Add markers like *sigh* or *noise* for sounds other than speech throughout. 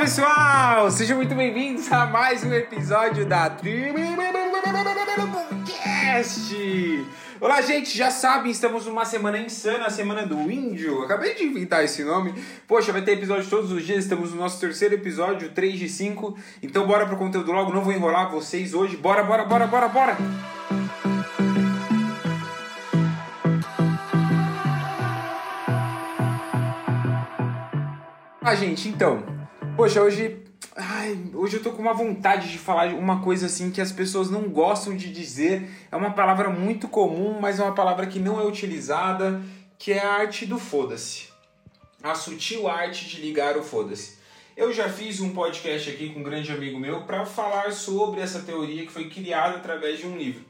pessoal! Sejam muito bem-vindos a mais um episódio da Tribocast! Olá, gente! Já sabem, estamos numa semana insana, a semana do índio. Acabei de inventar esse nome. Poxa, vai ter episódio todos os dias, estamos no nosso terceiro episódio, 3 de 5. Então bora pro conteúdo logo, não vou enrolar vocês hoje. Bora, bora, bora, bora, bora! Ah, gente, então. Poxa, hoje. Ai, hoje eu tô com uma vontade de falar uma coisa assim que as pessoas não gostam de dizer. É uma palavra muito comum, mas é uma palavra que não é utilizada, que é a arte do foda-se. A sutil arte de ligar o foda-se. Eu já fiz um podcast aqui com um grande amigo meu para falar sobre essa teoria que foi criada através de um livro.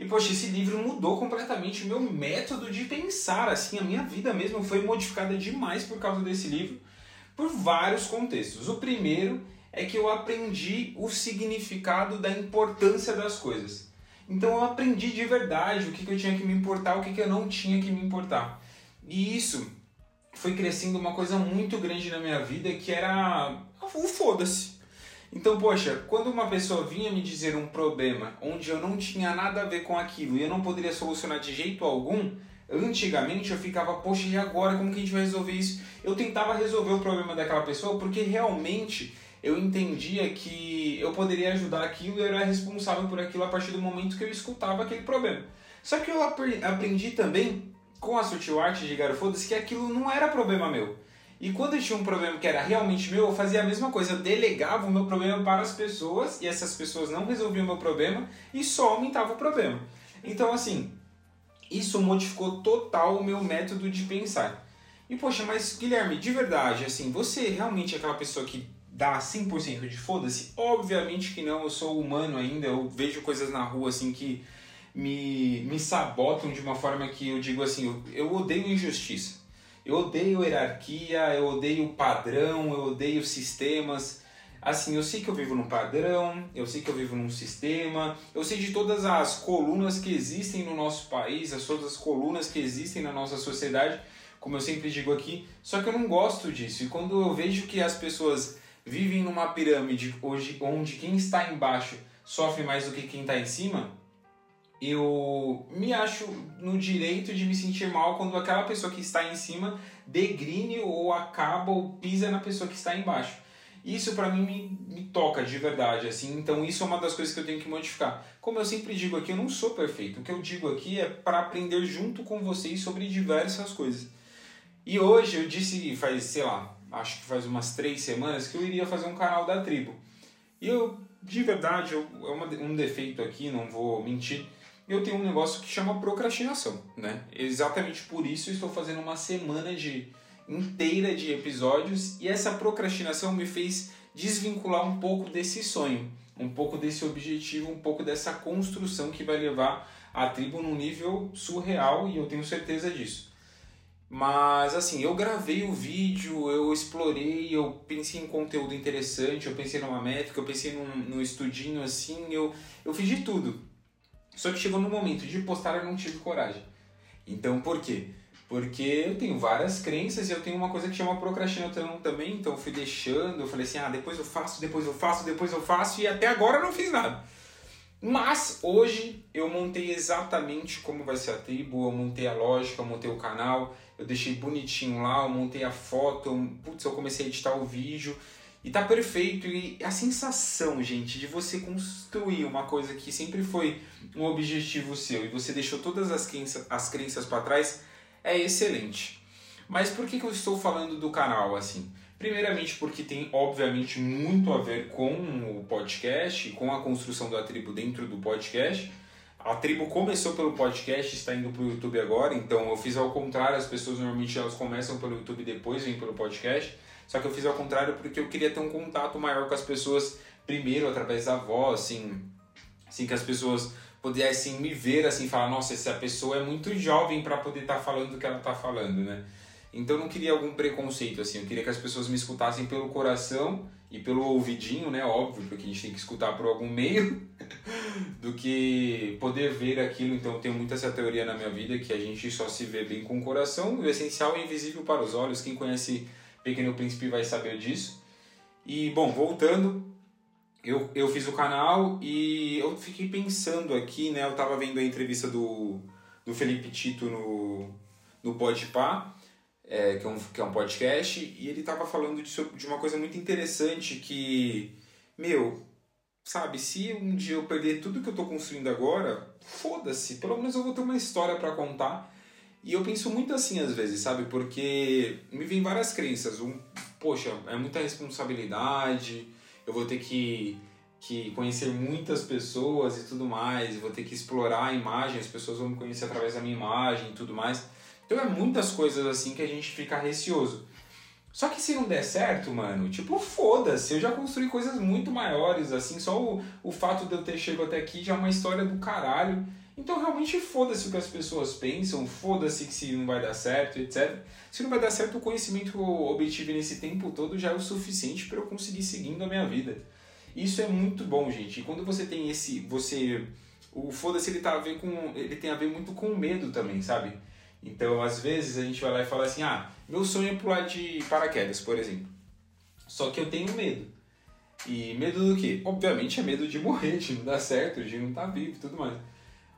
E poxa, esse livro mudou completamente o meu método de pensar, assim, a minha vida mesmo foi modificada demais por causa desse livro por vários contextos. O primeiro é que eu aprendi o significado da importância das coisas. Então eu aprendi de verdade o que, eu tinha que me importar, o que, que eu não tinha que me importar. E isso foi crescendo uma coisa muito grande na minha vida que era o foda-se. Então, poxa, quando uma pessoa vinha me dizer um problema onde eu não tinha nada a ver com aquilo e eu não poderia solucionar de jeito algum, Antigamente eu ficava, poxa, e agora? Como que a gente vai resolver isso? Eu tentava resolver o problema daquela pessoa porque realmente eu entendia que eu poderia ajudar aquilo e eu era responsável por aquilo a partir do momento que eu escutava aquele problema. Só que eu aprendi também com a sutil arte de Garofodas que aquilo não era problema meu. E quando eu tinha um problema que era realmente meu, eu fazia a mesma coisa. Eu delegava o meu problema para as pessoas e essas pessoas não resolviam o meu problema e só aumentava o problema. Então, assim, isso modificou total o meu método de pensar. E poxa, mas Guilherme, de verdade, assim, você realmente é aquela pessoa que dá 100% de foda-se? Obviamente que não, eu sou humano ainda, eu vejo coisas na rua assim que me, me sabotam de uma forma que eu digo assim, eu, eu odeio injustiça. Eu odeio hierarquia, eu odeio padrão, eu odeio sistemas. Assim, eu sei que eu vivo num padrão, eu sei que eu vivo num sistema, eu sei de todas as colunas que existem no nosso país, as todas as colunas que existem na nossa sociedade, como eu sempre digo aqui, só que eu não gosto disso. E quando eu vejo que as pessoas vivem numa pirâmide hoje onde quem está embaixo sofre mais do que quem está em cima, eu me acho no direito de me sentir mal quando aquela pessoa que está em cima degrine ou acaba ou pisa na pessoa que está embaixo. Isso para mim me, me, toca de verdade, assim. Então isso é uma das coisas que eu tenho que modificar. Como eu sempre digo aqui, eu não sou perfeito. O que eu digo aqui é para aprender junto com vocês sobre diversas coisas. E hoje eu disse, faz, sei lá, acho que faz umas três semanas que eu iria fazer um canal da tribo. E eu, de verdade, eu, é uma, um defeito aqui, não vou mentir. Eu tenho um negócio que chama procrastinação, né? Exatamente por isso eu estou fazendo uma semana de inteira de episódios e essa procrastinação me fez desvincular um pouco desse sonho, um pouco desse objetivo, um pouco dessa construção que vai levar a tribo num nível surreal e eu tenho certeza disso. Mas assim, eu gravei o vídeo, eu explorei, eu pensei em conteúdo interessante, eu pensei numa métrica, eu pensei num, num estudinho assim, eu, eu fiz de tudo. Só que chegou no momento de postar eu não tive coragem. Então por quê? Porque eu tenho várias crenças e eu tenho uma coisa que chama procrastinação também, então eu fui deixando, eu falei assim, ah, depois eu faço, depois eu faço, depois eu faço e até agora eu não fiz nada. Mas hoje eu montei exatamente como vai ser a tribo, eu montei a lógica, eu montei o canal, eu deixei bonitinho lá, eu montei a foto, eu, putz, eu comecei a editar o vídeo e tá perfeito. E a sensação, gente, de você construir uma coisa que sempre foi um objetivo seu e você deixou todas as crenças, as crenças para trás é excelente. Mas por que, que eu estou falando do canal assim? Primeiramente porque tem obviamente muito a ver com o podcast, com a construção da tribo dentro do podcast. A tribo começou pelo podcast, está indo para o YouTube agora, então eu fiz ao contrário, as pessoas normalmente elas começam pelo YouTube depois vêm pelo podcast. Só que eu fiz ao contrário porque eu queria ter um contato maior com as pessoas primeiro através da voz, assim, assim que as pessoas pudessem me ver assim, falar, nossa, essa pessoa é muito jovem para poder estar tá falando o que ela está falando, né? Então não queria algum preconceito assim, eu queria que as pessoas me escutassem pelo coração e pelo ouvidinho, né? Óbvio, porque a gente tem que escutar por algum meio *laughs* do que poder ver aquilo. Então eu tenho muito essa teoria na minha vida que a gente só se vê bem com o coração, o essencial é invisível para os olhos. Quem conhece Pequeno Príncipe vai saber disso. E, bom, voltando, eu, eu fiz o canal e eu fiquei pensando aqui, né? Eu tava vendo a entrevista do, do Felipe Tito no, no Podpah, é, que, é um, que é um podcast, e ele tava falando de, de uma coisa muito interessante que, meu, sabe, se um dia eu perder tudo que eu tô construindo agora, foda-se, pelo menos eu vou ter uma história para contar. E eu penso muito assim às vezes, sabe? Porque me vem várias crenças. Um, poxa, é muita responsabilidade, eu vou ter que, que conhecer muitas pessoas e tudo mais, vou ter que explorar a imagem, as pessoas vão me conhecer através da minha imagem e tudo mais. Então é muitas coisas assim que a gente fica receoso. Só que se não der certo, mano, tipo, foda-se, eu já construí coisas muito maiores, assim, só o, o fato de eu ter chegado até aqui já é uma história do caralho. Então realmente foda-se o que as pessoas pensam, foda-se se não vai dar certo, etc. Se não vai dar certo, o conhecimento que eu obtive nesse tempo todo já é o suficiente para eu conseguir seguindo a minha vida. Isso é muito bom, gente. E quando você tem esse, você o foda-se ele tá a ver com ele tem a ver muito com medo também, sabe? Então, às vezes a gente vai lá e fala assim: "Ah, meu sonho é pular de paraquedas, por exemplo". Só que eu tenho medo. E medo do quê? Obviamente é medo de morrer, de não dar certo, de não estar tá vivo e tudo mais.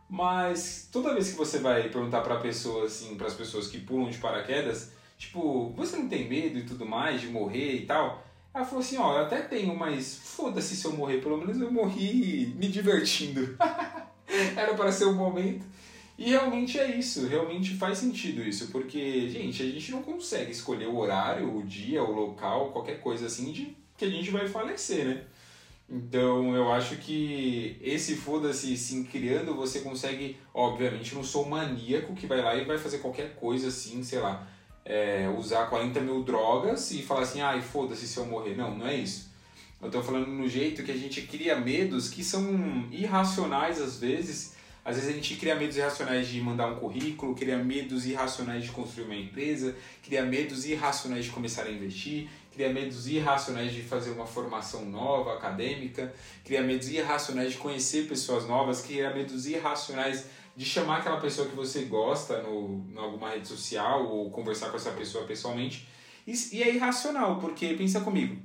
Mas toda vez que você vai perguntar para pessoas assim, para as pessoas que pulam de paraquedas, tipo, você não tem medo e tudo mais de morrer e tal? Ela falou assim, ó, eu até tenho, mas foda-se se eu morrer, pelo menos eu morri me divertindo. *laughs* Era para ser um momento. E realmente é isso, realmente faz sentido isso, porque, gente, a gente não consegue escolher o horário, o dia, o local, qualquer coisa assim de que a gente vai falecer, né? Então eu acho que esse foda-se sim criando, você consegue, obviamente, não sou maníaco que vai lá e vai fazer qualquer coisa assim, sei lá, é, usar 40 mil drogas e falar assim, ai, foda-se se eu morrer. Não, não é isso. Eu tô falando no jeito que a gente cria medos que são irracionais às vezes. Às vezes a gente cria medos irracionais de mandar um currículo, cria medos irracionais de construir uma empresa, cria medos irracionais de começar a investir, cria medos irracionais de fazer uma formação nova, acadêmica, cria medos irracionais de conhecer pessoas novas, cria medos irracionais de chamar aquela pessoa que você gosta no, em alguma rede social ou conversar com essa pessoa pessoalmente. E, e é irracional, porque pensa comigo,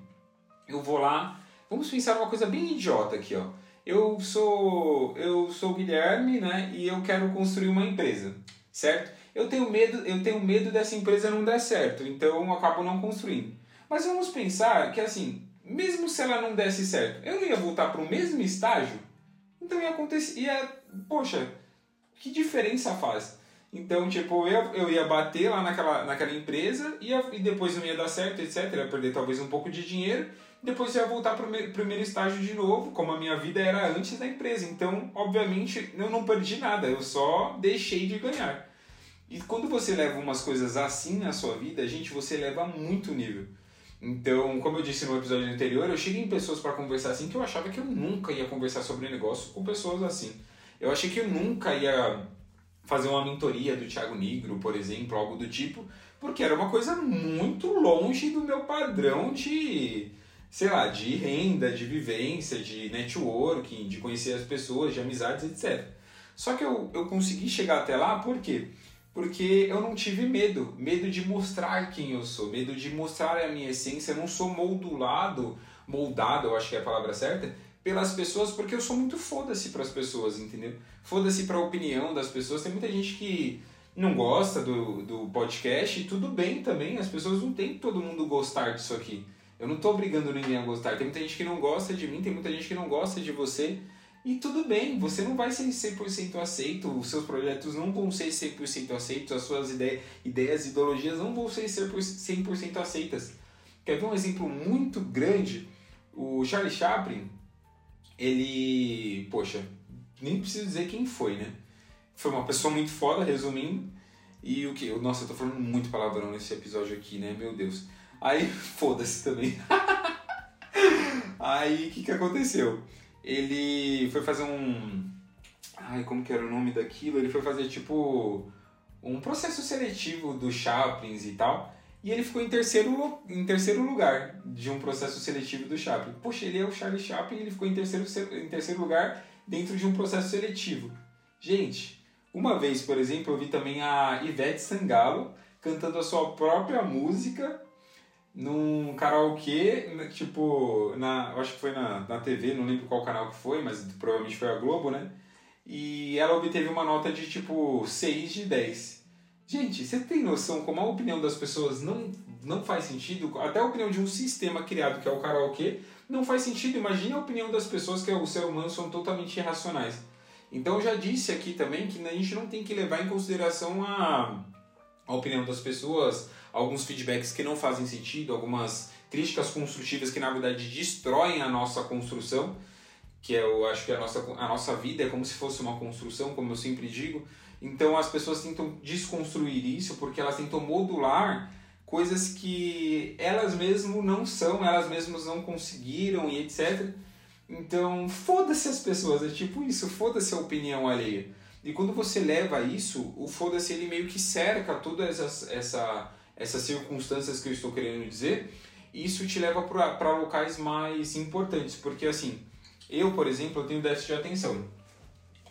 eu vou lá, vamos pensar numa coisa bem idiota aqui, ó. Eu sou eu sou o Guilherme, né, e eu quero construir uma empresa, certo? Eu tenho medo, eu tenho medo dessa empresa não dar certo, então eu acabo não construindo. Mas vamos pensar que assim, mesmo se ela não desse certo, eu não ia voltar para o mesmo estágio? Então ia acontecer, ia, poxa, que diferença faz? Então, tipo, eu, eu ia bater lá naquela, naquela empresa ia, e depois não ia dar certo, etc. Ia perder talvez um pouco de dinheiro. Depois ia voltar para o primeiro estágio de novo, como a minha vida era antes da empresa. Então, obviamente, eu não perdi nada, eu só deixei de ganhar. E quando você leva umas coisas assim na sua vida, gente, você leva muito nível. Então, como eu disse no episódio anterior, eu cheguei em pessoas para conversar assim que eu achava que eu nunca ia conversar sobre negócio com pessoas assim. Eu achei que eu nunca ia fazer uma mentoria do Thiago Negro, por exemplo, algo do tipo, porque era uma coisa muito longe do meu padrão de, sei lá, de renda, de vivência, de networking, de conhecer as pessoas, de amizades, etc. Só que eu, eu consegui chegar até lá por quê? Porque eu não tive medo, medo de mostrar quem eu sou, medo de mostrar a minha essência, eu não sou moldulado, moldado, eu acho que é a palavra certa, pelas pessoas, porque eu sou muito foda-se para as pessoas, entendeu? Foda-se para a opinião das pessoas. Tem muita gente que não gosta do, do podcast e tudo bem também, as pessoas não tem todo mundo gostar disso aqui. Eu não tô obrigando ninguém a gostar. Tem muita gente que não gosta de mim, tem muita gente que não gosta de você. E tudo bem, você não vai ser 100% aceito, os seus projetos não vão ser 100% aceitos, as suas ideias, ideias ideologias não vão ser 100% aceitas. Quer ver um exemplo muito grande? O Charlie Chaplin, ele. Poxa, nem preciso dizer quem foi, né? Foi uma pessoa muito foda, resumindo. E o que? Nossa, eu tô falando muito palavrão nesse episódio aqui, né? Meu Deus. Aí, *laughs* foda-se também. *laughs* Aí, o que que aconteceu? Ele foi fazer um. Ai, como que era o nome daquilo? Ele foi fazer tipo um processo seletivo do Chaplins e tal. E ele ficou em terceiro, em terceiro lugar de um processo seletivo do Chaplin. Poxa, ele é o Charlie Chaplin ele ficou em terceiro, em terceiro lugar dentro de um processo seletivo. Gente, uma vez, por exemplo, eu vi também a Ivete Sangalo cantando a sua própria música num karaokê, né, tipo, na, acho que foi na, na TV, não lembro qual canal que foi, mas provavelmente foi a Globo, né? E ela obteve uma nota de tipo 6 de 10. Gente, você tem noção como a opinião das pessoas não, não faz sentido? Até a opinião de um sistema criado que é o karaokê não faz sentido. Imagine a opinião das pessoas que é o ser humano são totalmente irracionais. Então eu já disse aqui também que a gente não tem que levar em consideração a, a opinião das pessoas, alguns feedbacks que não fazem sentido, algumas críticas construtivas que na verdade destroem a nossa construção, que é, eu acho que a nossa, a nossa vida é como se fosse uma construção, como eu sempre digo. Então as pessoas tentam desconstruir isso porque elas tentam modular coisas que elas mesmas não são, elas mesmas não conseguiram e etc. Então, foda-se as pessoas, é tipo isso, foda-se a opinião alheia. E quando você leva isso, o foda-se ele meio que cerca todas essas, essa, essas circunstâncias que eu estou querendo dizer, e isso te leva para locais mais importantes, porque assim, eu, por exemplo, eu tenho déficit de atenção.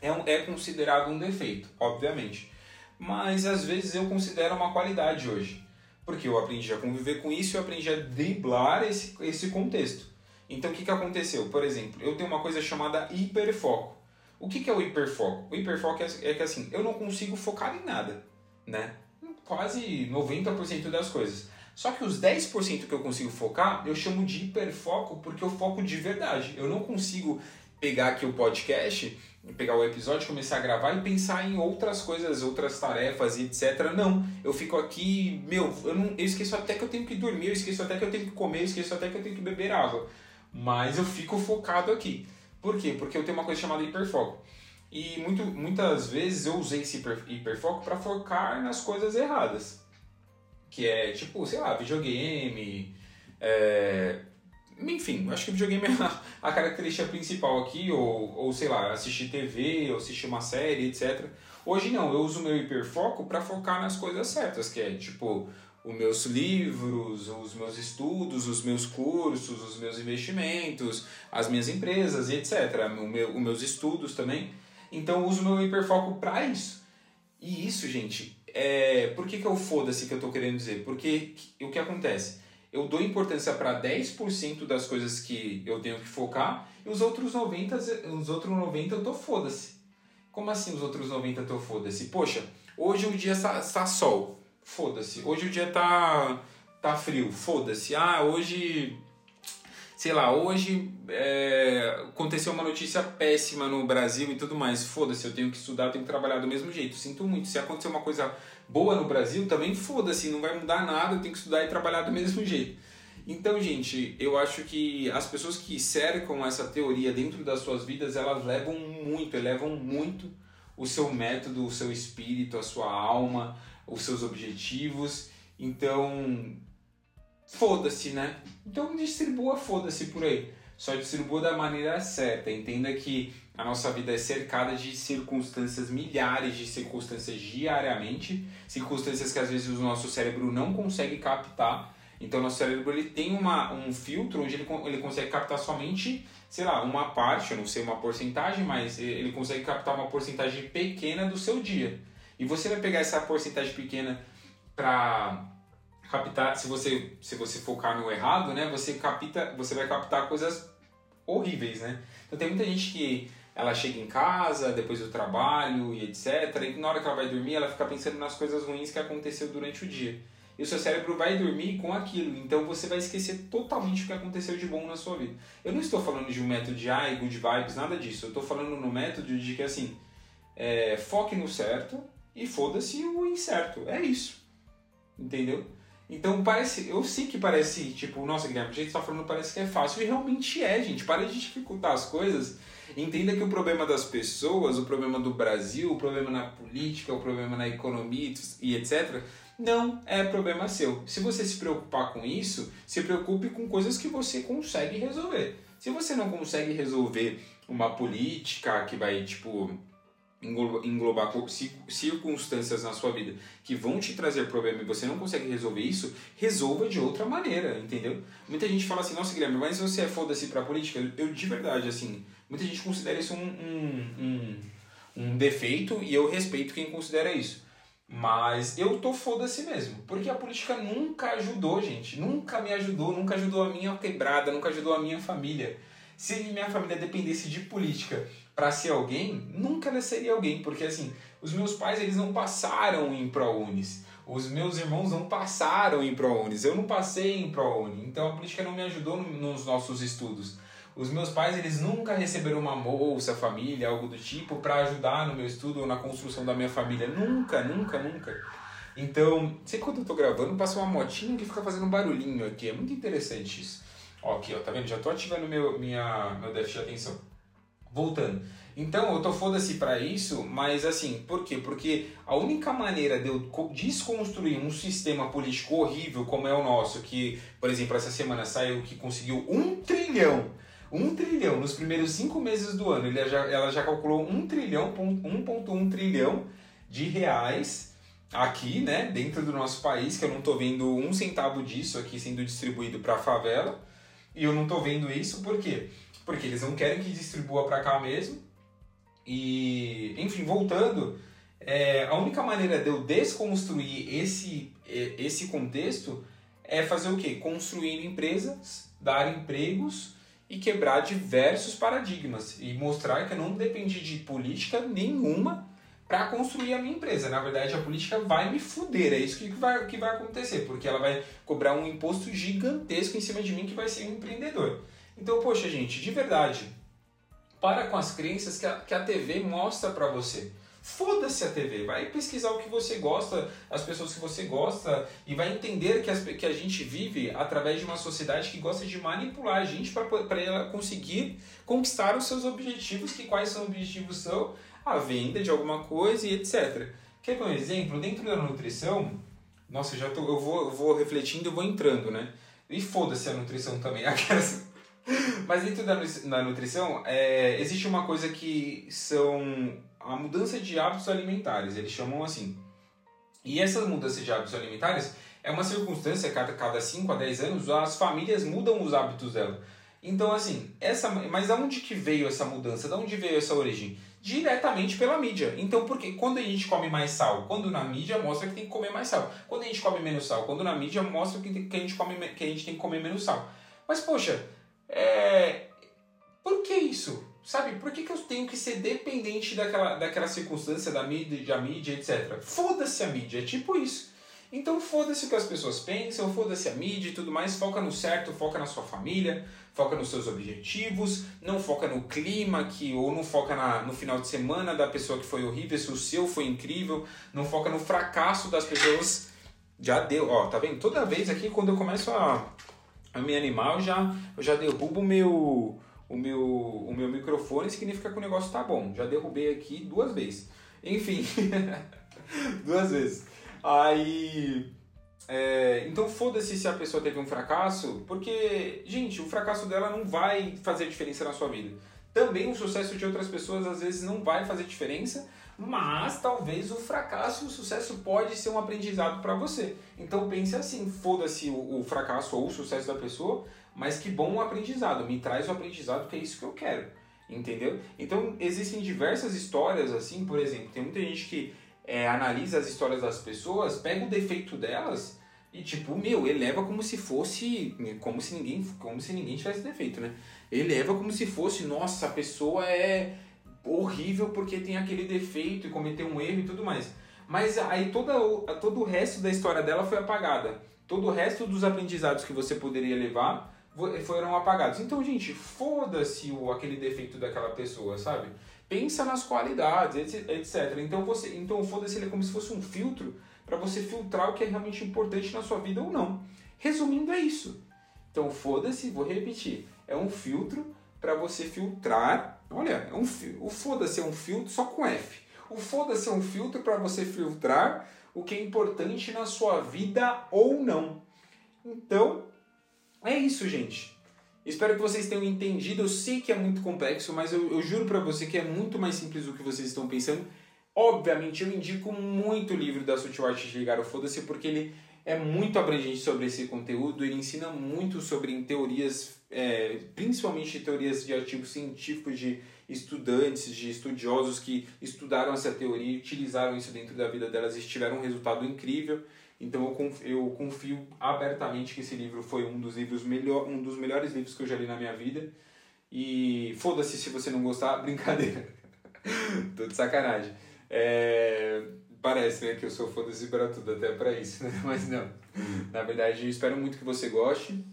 É, um, é considerado um defeito, obviamente. Mas às vezes eu considero uma qualidade hoje. Porque eu aprendi a conviver com isso e eu aprendi a driblar esse, esse contexto. Então o que, que aconteceu? Por exemplo, eu tenho uma coisa chamada hiperfoco. O que, que é o hiperfoco? O hiperfoco é, é que assim, eu não consigo focar em nada, né? Quase 90% das coisas. Só que os 10% que eu consigo focar, eu chamo de hiperfoco porque eu foco de verdade. Eu não consigo pegar aqui o podcast, pegar o episódio, começar a gravar e pensar em outras coisas, outras tarefas e etc. Não, eu fico aqui, meu, eu, não, eu esqueço até que eu tenho que dormir, eu esqueço até que eu tenho que comer, eu esqueço até que eu tenho que beber água. Mas eu fico focado aqui. Por quê? Porque eu tenho uma coisa chamada hiperfoco. E muito, muitas vezes eu usei esse hiper, hiperfoco para focar nas coisas erradas que é tipo, sei lá, videogame. É... Enfim, acho que videogame é a, a característica principal aqui, ou, ou sei lá, assistir TV, ou assistir uma série, etc. Hoje não, eu uso meu hiperfoco para focar nas coisas certas, que é tipo os meus livros, os meus estudos, os meus cursos, os meus investimentos, as minhas empresas e etc. O meu, os meus estudos também. Então eu uso meu hiperfoco para isso. E isso, gente, é, por que, que eu foda-se que eu estou querendo dizer? Porque o que acontece? Eu dou importância para 10% das coisas que eu tenho que focar e os outros 90, os outros 90 eu tô foda-se. Como assim os outros 90 eu tô foda-se? Poxa, hoje o dia está sol, foda-se. Hoje o dia tá, tá frio, foda-se. Ah, hoje sei lá, hoje é, aconteceu uma notícia péssima no Brasil e tudo mais. Foda-se, eu tenho que estudar, tenho que trabalhar do mesmo jeito. Sinto muito. Se acontecer uma coisa boa no Brasil, também foda-se, não vai mudar nada, eu tenho que estudar e trabalhar do mesmo jeito. Então, gente, eu acho que as pessoas que cercam essa teoria dentro das suas vidas, elas levam muito, elevam muito o seu método, o seu espírito, a sua alma, os seus objetivos. Então, foda-se, né? Então distribua foda-se por aí. Só distribua da maneira certa. Entenda que a nossa vida é cercada de circunstâncias, milhares de circunstâncias diariamente, circunstâncias que às vezes o nosso cérebro não consegue captar. Então, nosso cérebro ele tem uma, um filtro onde ele, ele consegue captar somente, sei lá, uma parte, eu não sei uma porcentagem, mas ele consegue captar uma porcentagem pequena do seu dia. E você vai pegar essa porcentagem pequena para captar, se você se você focar no errado, né, você capta, você vai captar coisas horríveis, né? Então tem muita gente que ela chega em casa depois do trabalho e etc, e na hora que ela vai dormir, ela fica pensando nas coisas ruins que aconteceu durante o dia. E o seu cérebro vai dormir com aquilo, então você vai esquecer totalmente o que aconteceu de bom na sua vida. Eu não estou falando de um método de ai, good vibes, nada disso. Eu estou falando no método de que assim, é, foque no certo e foda-se o incerto. É isso. Entendeu? Então parece, eu sei que parece, tipo, nossa, Guilherme, a gente está falando parece que é fácil, e realmente é, gente. Para de dificultar as coisas. Entenda que o problema das pessoas, o problema do Brasil, o problema na política, o problema na economia e etc., não é problema seu. Se você se preocupar com isso, se preocupe com coisas que você consegue resolver. Se você não consegue resolver uma política que vai, tipo, englobar circunstâncias na sua vida que vão te trazer problema e você não consegue resolver isso, resolva de outra maneira, entendeu? Muita gente fala assim, nossa Guilherme, mas você é foda-se pra política? Eu de verdade, assim, muita gente considera isso um, um, um, um defeito e eu respeito quem considera isso. Mas eu tô foda-se mesmo. Porque a política nunca ajudou, gente. Nunca me ajudou, nunca ajudou a minha quebrada, nunca ajudou a minha família. Se minha família dependesse de política para ser alguém, nunca ela seria alguém. Porque assim, os meus pais eles não passaram em ProUnis. Os meus irmãos não passaram em ProUnis. Eu não passei em ProUni. Então a política não me ajudou nos nossos estudos. Os meus pais eles nunca receberam uma bolsa família, algo do tipo, para ajudar no meu estudo ou na construção da minha família. Nunca, nunca, nunca. Então, sei quando eu tô gravando, passa uma motinha que fica fazendo um barulhinho aqui. É muito interessante isso. Ó, aqui, ó, tá vendo? Já tô ativando meu, minha, meu déficit de atenção. Voltando. Então, eu tô foda-se pra isso, mas assim, por quê? Porque a única maneira de eu desconstruir um sistema político horrível como é o nosso, que, por exemplo, essa semana saiu que conseguiu um trilhão um trilhão nos primeiros cinco meses do ano. Ele já, ela já calculou um trilhão, 1,1 trilhão de reais aqui, né, dentro do nosso país, que eu não estou vendo um centavo disso aqui sendo distribuído para favela. E eu não estou vendo isso por quê? Porque eles não querem que distribua para cá mesmo. E, enfim, voltando, é, a única maneira de eu desconstruir esse, esse contexto é fazer o quê? Construir empresas, dar empregos e quebrar diversos paradigmas e mostrar que eu não depende de política nenhuma para construir a minha empresa. Na verdade, a política vai me fuder, é isso que vai, que vai acontecer, porque ela vai cobrar um imposto gigantesco em cima de mim que vai ser um empreendedor. Então, poxa, gente, de verdade, para com as crenças que a, que a TV mostra para você. Foda-se a TV, vai pesquisar o que você gosta, as pessoas que você gosta e vai entender que, as, que a gente vive através de uma sociedade que gosta de manipular a gente para ela conseguir conquistar os seus objetivos, que quais são os objetivos são a venda de alguma coisa e etc. Quer ver um exemplo? Dentro da nutrição, nossa, já tô, eu, vou, vou refletindo e vou entrando, né? E foda-se a nutrição também. *laughs* Mas dentro da, nutrição, é, existe uma coisa que são a mudança de hábitos alimentares, eles chamam assim. E essa mudança de hábitos alimentares é uma circunstância, cada, cada 5 a 10 anos, as famílias mudam os hábitos dela. Então, assim, essa, mas aonde que veio essa mudança? De onde veio essa origem? Diretamente pela mídia. Então, porque quando a gente come mais sal? Quando na mídia mostra que tem que comer mais sal. Quando a gente come menos sal? Quando na mídia mostra que, que, a, gente come, que a gente tem que comer menos sal. Mas, poxa, é... por que isso? Sabe, por que, que eu tenho que ser dependente daquela, daquela circunstância da mídia, da mídia, etc? Foda-se a mídia, é tipo isso. Então foda-se o que as pessoas pensam, foda-se a mídia e tudo mais, foca no certo, foca na sua família, foca nos seus objetivos, não foca no clima que ou não foca na, no final de semana da pessoa que foi horrível, se o seu foi incrível, não foca no fracasso das pessoas. Já deu, ó, tá vendo? Toda vez aqui quando eu começo a, a me animar, eu já, eu já derrubo meu o meu, o meu microfone, significa que o negócio tá bom. Já derrubei aqui duas vezes. Enfim, *laughs* duas vezes. Aí. É, então foda-se se a pessoa teve um fracasso, porque, gente, o fracasso dela não vai fazer diferença na sua vida. Também o sucesso de outras pessoas às vezes não vai fazer diferença, mas talvez o fracasso e o sucesso pode ser um aprendizado para você. Então pense assim, foda-se o, o, fracasso ou o sucesso da pessoa, mas que bom o aprendizado, me traz o aprendizado que é isso que eu quero, entendeu? Então existem diversas histórias assim, por exemplo, tem muita gente que é, analisa as histórias das pessoas, pega o defeito delas e tipo, meu, eleva como se fosse, como se ninguém, como se ninguém tivesse defeito, né? Eleva como se fosse, nossa, a pessoa é horrível porque tem aquele defeito e cometeu um erro e tudo mais. Mas aí toda, todo o resto da história dela foi apagada. Todo o resto dos aprendizados que você poderia levar foram apagados. Então, gente, foda-se aquele defeito daquela pessoa, sabe? Pensa nas qualidades, etc. Então, você, então foda-se ele é como se fosse um filtro para você filtrar o que é realmente importante na sua vida ou não. Resumindo, é isso. Então, foda-se, vou repetir, é um filtro para você filtrar. Olha, é um, o foda-se é um filtro só com F. O foda-se é um filtro para você filtrar o que é importante na sua vida ou não. Então, é isso, gente. Espero que vocês tenham entendido. Eu sei que é muito complexo, mas eu, eu juro para você que é muito mais simples do que vocês estão pensando. Obviamente, eu indico muito o livro da Sutil Arte de Ligar o Foda-se, porque ele é muito abrangente sobre esse conteúdo, ele ensina muito sobre teorias é, principalmente teorias de artigos científicos de estudantes, de estudiosos que estudaram essa teoria, utilizaram isso dentro da vida delas e tiveram um resultado incrível. Então eu confio, eu confio abertamente que esse livro foi um dos livros melhor, um dos melhores livros que eu já li na minha vida. E foda-se se você não gostar, *laughs* brincadeira. Tô de sacanagem. É, parece né, que eu sou foda-se para tudo, até para isso, né? *laughs* mas não. Na verdade, espero muito que você goste.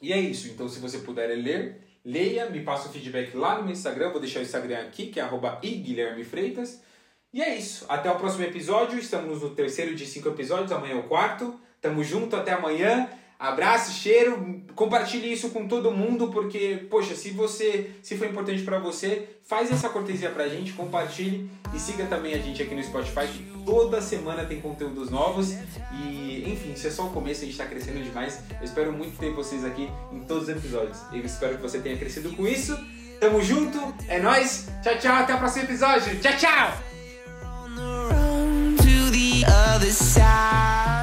E é isso. Então, se você puder ler, leia, me passa o feedback lá no meu Instagram. Vou deixar o Instagram aqui, que é @iguilhermefreitas. E é isso. Até o próximo episódio. Estamos no terceiro de cinco episódios. Amanhã é o quarto. Tamo junto. Até amanhã. Abraço, cheiro, compartilhe isso com todo mundo, porque, poxa, se você, se foi importante para você, faz essa cortesia pra gente, compartilhe e siga também a gente aqui no Spotify, que toda semana tem conteúdos novos. E, enfim, isso é só o começo, a gente tá crescendo demais. Eu espero muito ter vocês aqui em todos os episódios. Eu espero que você tenha crescido com isso. Tamo junto, é nóis, tchau, tchau, até o próximo episódio. Tchau, tchau! other side.